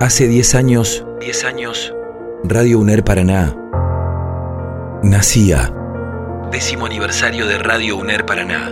Hace 10 años, 10 años, Radio UNER Paraná nacía. Décimo aniversario de Radio UNER Paraná.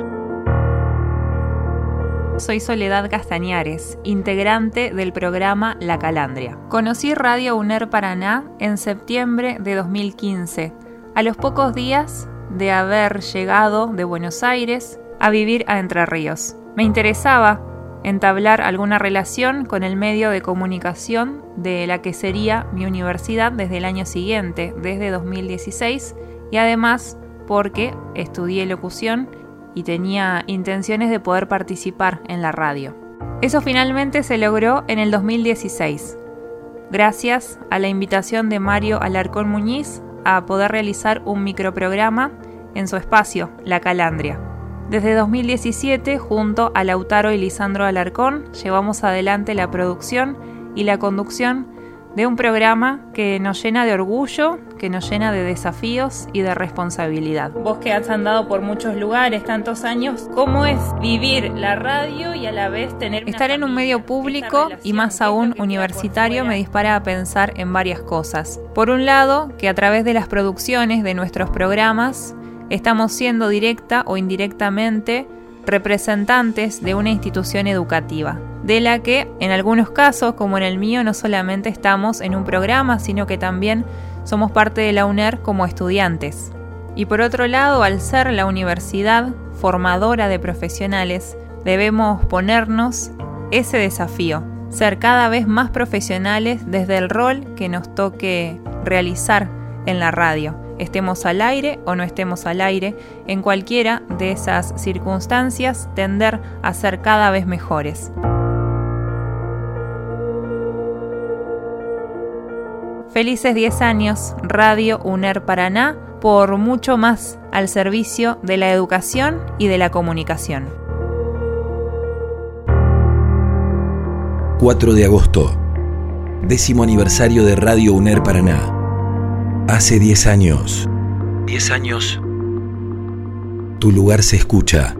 Soy Soledad Castañares, integrante del programa La Calandria. Conocí Radio UNER Paraná en septiembre de 2015, a los pocos días de haber llegado de Buenos Aires a vivir a Entre Ríos. Me interesaba entablar alguna relación con el medio de comunicación de la que sería mi universidad desde el año siguiente, desde 2016, y además porque estudié locución y tenía intenciones de poder participar en la radio. Eso finalmente se logró en el 2016, gracias a la invitación de Mario Alarcón Muñiz a poder realizar un microprograma en su espacio, La Calandria. Desde 2017, junto a Lautaro y Lisandro Alarcón, llevamos adelante la producción y la conducción de un programa que nos llena de orgullo, que nos llena de desafíos y de responsabilidad. Vos que has andado por muchos lugares tantos años, ¿cómo es vivir la radio y a la vez tener... Estar en un medio público y más aún universitario me dispara a pensar en varias cosas. Por un lado, que a través de las producciones de nuestros programas, estamos siendo directa o indirectamente representantes de una institución educativa, de la que en algunos casos, como en el mío, no solamente estamos en un programa, sino que también somos parte de la UNER como estudiantes. Y por otro lado, al ser la universidad formadora de profesionales, debemos ponernos ese desafío, ser cada vez más profesionales desde el rol que nos toque realizar en la radio estemos al aire o no estemos al aire, en cualquiera de esas circunstancias tender a ser cada vez mejores. Felices 10 años, Radio UNER Paraná, por mucho más al servicio de la educación y de la comunicación. 4 de agosto, décimo aniversario de Radio UNER Paraná. Hace 10 años. 10 años. Tu lugar se escucha.